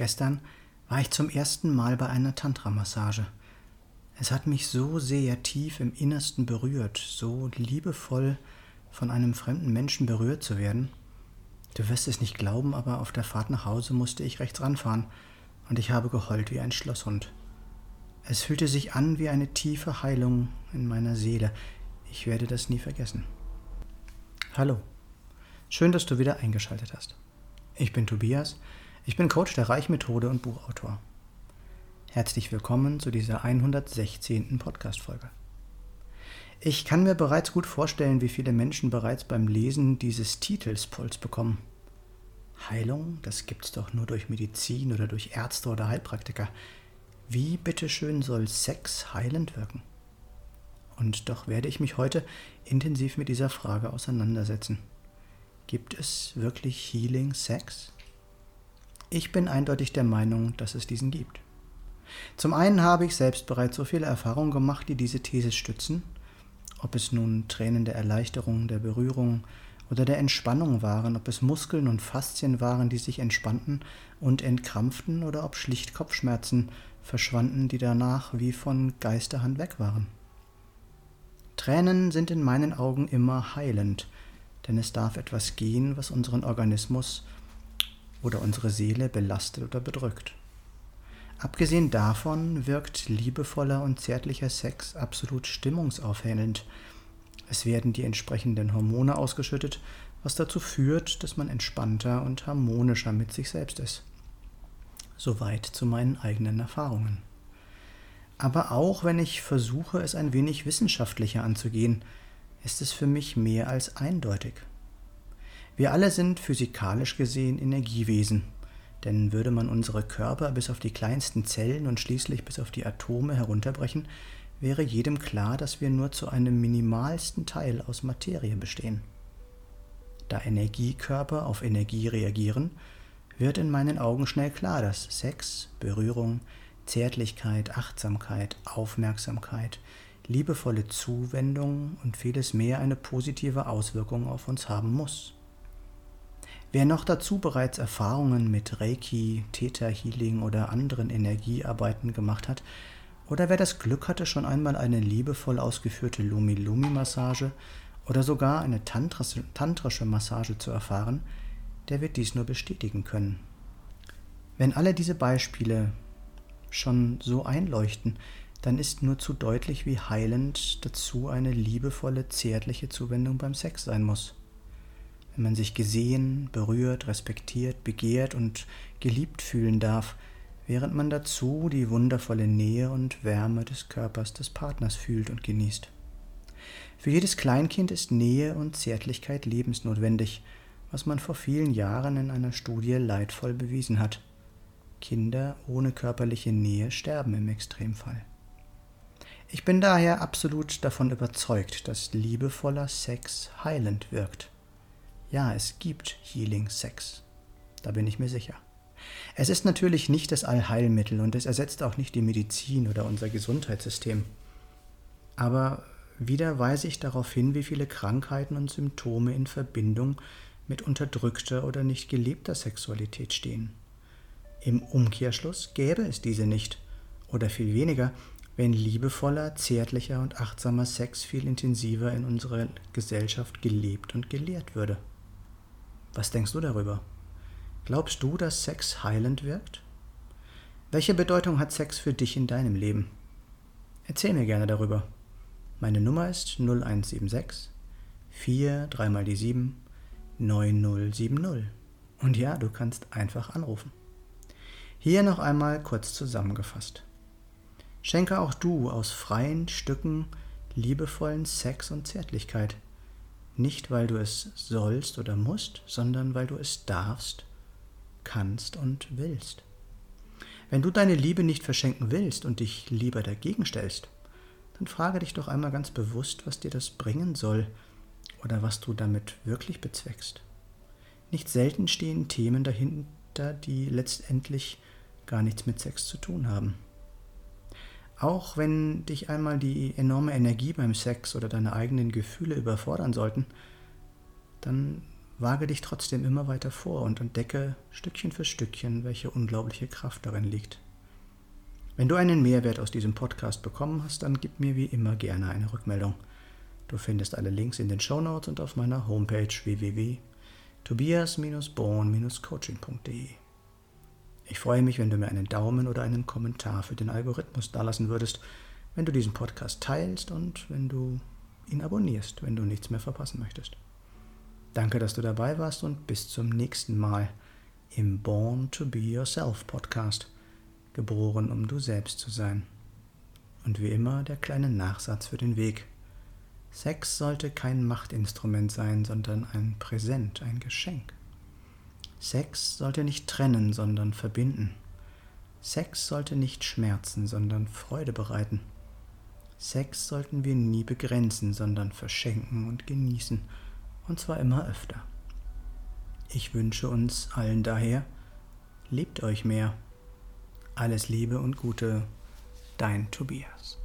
Gestern war ich zum ersten Mal bei einer Tantra-Massage. Es hat mich so sehr tief im Innersten berührt, so liebevoll von einem fremden Menschen berührt zu werden. Du wirst es nicht glauben, aber auf der Fahrt nach Hause musste ich rechts ranfahren und ich habe geheult wie ein Schlosshund. Es fühlte sich an wie eine tiefe Heilung in meiner Seele. Ich werde das nie vergessen. Hallo. Schön, dass du wieder eingeschaltet hast. Ich bin Tobias, ich bin Coach der Reichmethode und Buchautor. Herzlich willkommen zu dieser 116. Podcast-Folge. Ich kann mir bereits gut vorstellen, wie viele Menschen bereits beim Lesen dieses Titels Puls bekommen. Heilung, das gibt's doch nur durch Medizin oder durch Ärzte oder Heilpraktiker. Wie bitteschön soll Sex heilend wirken? Und doch werde ich mich heute intensiv mit dieser Frage auseinandersetzen. Gibt es wirklich Healing Sex? Ich bin eindeutig der Meinung, dass es diesen gibt. Zum einen habe ich selbst bereits so viele Erfahrungen gemacht, die diese These stützen, ob es nun Tränen der Erleichterung, der Berührung oder der Entspannung waren, ob es Muskeln und Faszien waren, die sich entspannten und entkrampften, oder ob schlicht Kopfschmerzen verschwanden, die danach wie von Geisterhand weg waren. Tränen sind in meinen Augen immer heilend, denn es darf etwas gehen, was unseren Organismus oder unsere Seele belastet oder bedrückt. Abgesehen davon wirkt liebevoller und zärtlicher Sex absolut stimmungsaufhellend. Es werden die entsprechenden Hormone ausgeschüttet, was dazu führt, dass man entspannter und harmonischer mit sich selbst ist. Soweit zu meinen eigenen Erfahrungen. Aber auch wenn ich versuche, es ein wenig wissenschaftlicher anzugehen, ist es für mich mehr als eindeutig. Wir alle sind physikalisch gesehen Energiewesen, denn würde man unsere Körper bis auf die kleinsten Zellen und schließlich bis auf die Atome herunterbrechen, wäre jedem klar, dass wir nur zu einem minimalsten Teil aus Materie bestehen. Da Energiekörper auf Energie reagieren, wird in meinen Augen schnell klar, dass Sex, Berührung, Zärtlichkeit, Achtsamkeit, Aufmerksamkeit, liebevolle Zuwendung und vieles mehr eine positive Auswirkung auf uns haben muss. Wer noch dazu bereits Erfahrungen mit Reiki, Theta Healing oder anderen Energiearbeiten gemacht hat, oder wer das Glück hatte, schon einmal eine liebevoll ausgeführte Lumi-Lumi-Massage oder sogar eine tantrische, tantrische Massage zu erfahren, der wird dies nur bestätigen können. Wenn alle diese Beispiele schon so einleuchten, dann ist nur zu deutlich, wie heilend dazu eine liebevolle, zärtliche Zuwendung beim Sex sein muss. Wenn man sich gesehen, berührt, respektiert, begehrt und geliebt fühlen darf, während man dazu die wundervolle Nähe und Wärme des Körpers des Partners fühlt und genießt. Für jedes Kleinkind ist Nähe und Zärtlichkeit lebensnotwendig, was man vor vielen Jahren in einer Studie leidvoll bewiesen hat. Kinder ohne körperliche Nähe sterben im Extremfall. Ich bin daher absolut davon überzeugt, dass liebevoller Sex heilend wirkt. Ja, es gibt Healing Sex. Da bin ich mir sicher. Es ist natürlich nicht das Allheilmittel und es ersetzt auch nicht die Medizin oder unser Gesundheitssystem. Aber wieder weise ich darauf hin, wie viele Krankheiten und Symptome in Verbindung mit unterdrückter oder nicht gelebter Sexualität stehen. Im Umkehrschluss gäbe es diese nicht, oder viel weniger, wenn liebevoller, zärtlicher und achtsamer Sex viel intensiver in unserer Gesellschaft gelebt und gelehrt würde. Was denkst du darüber? Glaubst du, dass Sex heilend wirkt? Welche Bedeutung hat Sex für dich in deinem Leben? Erzähl mir gerne darüber. Meine Nummer ist 0176 4 3 mal die 7 9070. Und ja, du kannst einfach anrufen. Hier noch einmal kurz zusammengefasst. Schenke auch du aus freien Stücken liebevollen Sex und Zärtlichkeit. Nicht, weil du es sollst oder musst, sondern weil du es darfst, kannst und willst. Wenn du deine Liebe nicht verschenken willst und dich lieber dagegen stellst, dann frage dich doch einmal ganz bewusst, was dir das bringen soll oder was du damit wirklich bezweckst. Nicht selten stehen Themen dahinter, die letztendlich gar nichts mit Sex zu tun haben. Auch wenn dich einmal die enorme Energie beim Sex oder deine eigenen Gefühle überfordern sollten, dann wage dich trotzdem immer weiter vor und entdecke Stückchen für Stückchen, welche unglaubliche Kraft darin liegt. Wenn du einen Mehrwert aus diesem Podcast bekommen hast, dann gib mir wie immer gerne eine Rückmeldung. Du findest alle Links in den Show Notes und auf meiner Homepage www.tobias-born-coaching.de. Ich freue mich, wenn du mir einen Daumen oder einen Kommentar für den Algorithmus dalassen würdest, wenn du diesen Podcast teilst und wenn du ihn abonnierst, wenn du nichts mehr verpassen möchtest. Danke, dass du dabei warst und bis zum nächsten Mal im Born to Be Yourself Podcast. Geboren, um du selbst zu sein. Und wie immer der kleine Nachsatz für den Weg. Sex sollte kein Machtinstrument sein, sondern ein Präsent, ein Geschenk. Sex sollte nicht trennen, sondern verbinden. Sex sollte nicht schmerzen, sondern Freude bereiten. Sex sollten wir nie begrenzen, sondern verschenken und genießen und zwar immer öfter. Ich wünsche uns allen daher, lebt euch mehr. Alles Liebe und Gute, dein Tobias.